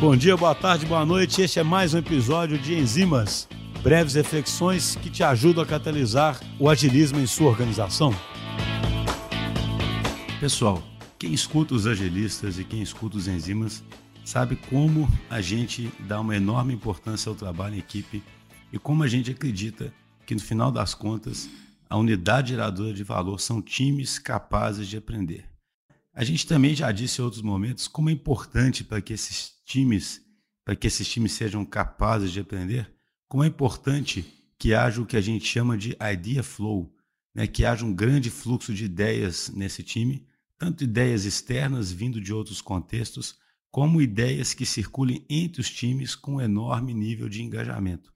Bom dia, boa tarde, boa noite. Este é mais um episódio de Enzimas, breves reflexões que te ajudam a catalisar o agilismo em sua organização. Pessoal, quem escuta os agilistas e quem escuta os enzimas sabe como a gente dá uma enorme importância ao trabalho em equipe e como a gente acredita que no final das contas a unidade geradora de valor são times capazes de aprender. A gente também já disse em outros momentos como é importante para que esses times, para que esses times sejam capazes de aprender, como é importante que haja o que a gente chama de idea flow, né? que haja um grande fluxo de ideias nesse time, tanto ideias externas vindo de outros contextos, como ideias que circulem entre os times com um enorme nível de engajamento.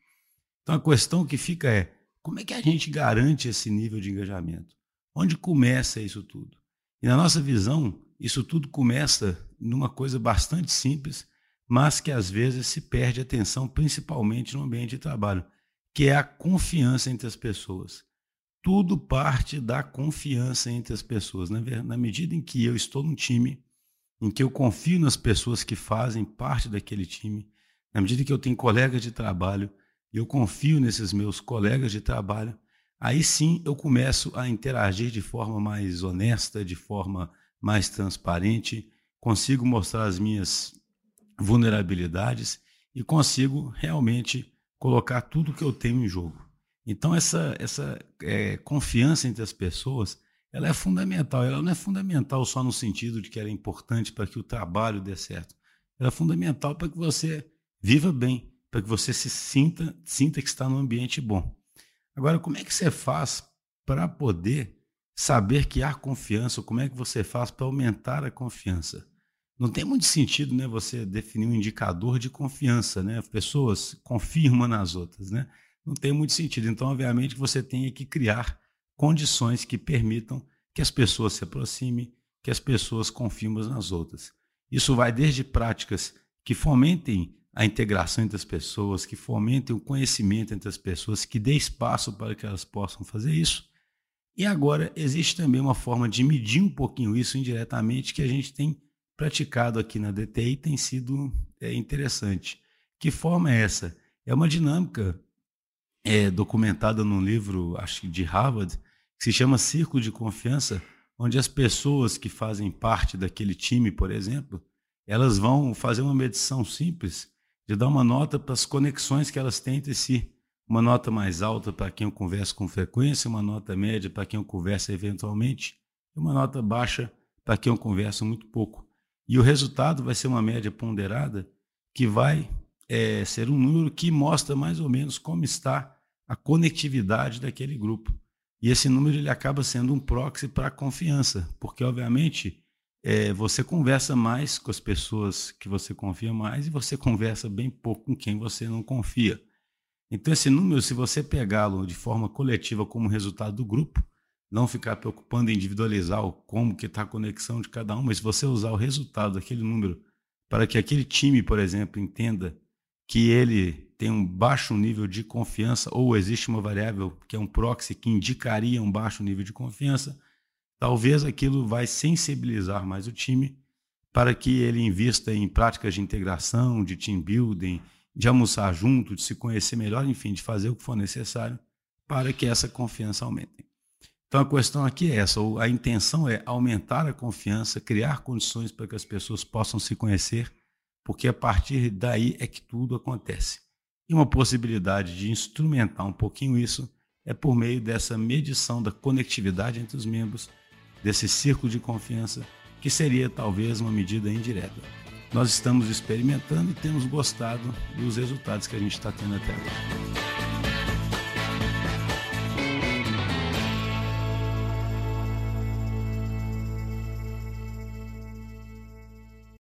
Então a questão que fica é: como é que a gente garante esse nível de engajamento? Onde começa isso tudo? E na nossa visão, isso tudo começa numa coisa bastante simples, mas que às vezes se perde atenção, principalmente no ambiente de trabalho, que é a confiança entre as pessoas. Tudo parte da confiança entre as pessoas. Na medida em que eu estou num time, em que eu confio nas pessoas que fazem parte daquele time, na medida que eu tenho colegas de trabalho, eu confio nesses meus colegas de trabalho, aí sim eu começo a interagir de forma mais honesta, de forma mais transparente, consigo mostrar as minhas vulnerabilidades e consigo realmente colocar tudo que eu tenho em jogo. Então essa essa é, confiança entre as pessoas ela é fundamental. Ela não é fundamental só no sentido de que ela é importante para que o trabalho dê certo. Ela é fundamental para que você viva bem, para que você se sinta sinta que está num ambiente bom. Agora, como é que você faz para poder saber que há confiança? Como é que você faz para aumentar a confiança? Não tem muito sentido, né, você definir um indicador de confiança, né? As pessoas confiam umas nas outras, né? Não tem muito sentido. Então, obviamente, você tem que criar condições que permitam que as pessoas se aproximem, que as pessoas confiem umas nas outras. Isso vai desde práticas que fomentem a integração entre as pessoas, que fomentem o conhecimento entre as pessoas, que dê espaço para que elas possam fazer isso. E agora existe também uma forma de medir um pouquinho isso indiretamente que a gente tem praticado aqui na DTI tem sido é, interessante. Que forma é essa? É uma dinâmica é, documentada num livro, acho que de Harvard, que se chama Círculo de Confiança, onde as pessoas que fazem parte daquele time, por exemplo, elas vão fazer uma medição simples de dar uma nota para as conexões que elas têm entre si. Uma nota mais alta para quem eu converso com frequência, uma nota média para quem eu converso eventualmente, e uma nota baixa para quem eu converso muito pouco. E o resultado vai ser uma média ponderada que vai é, ser um número que mostra mais ou menos como está a conectividade daquele grupo. E esse número ele acaba sendo um proxy para a confiança, porque obviamente é, você conversa mais com as pessoas que você confia mais e você conversa bem pouco com quem você não confia. Então, esse número, se você pegá-lo de forma coletiva como resultado do grupo, não ficar preocupando em individualizar o como que está a conexão de cada um, mas você usar o resultado daquele número para que aquele time, por exemplo, entenda que ele tem um baixo nível de confiança ou existe uma variável que é um proxy que indicaria um baixo nível de confiança, talvez aquilo vai sensibilizar mais o time para que ele invista em práticas de integração, de team building, de almoçar junto, de se conhecer melhor, enfim, de fazer o que for necessário para que essa confiança aumente. Então a questão aqui é essa, a intenção é aumentar a confiança, criar condições para que as pessoas possam se conhecer, porque a partir daí é que tudo acontece. E uma possibilidade de instrumentar um pouquinho isso é por meio dessa medição da conectividade entre os membros desse círculo de confiança, que seria talvez uma medida indireta. Nós estamos experimentando e temos gostado dos resultados que a gente está tendo até agora.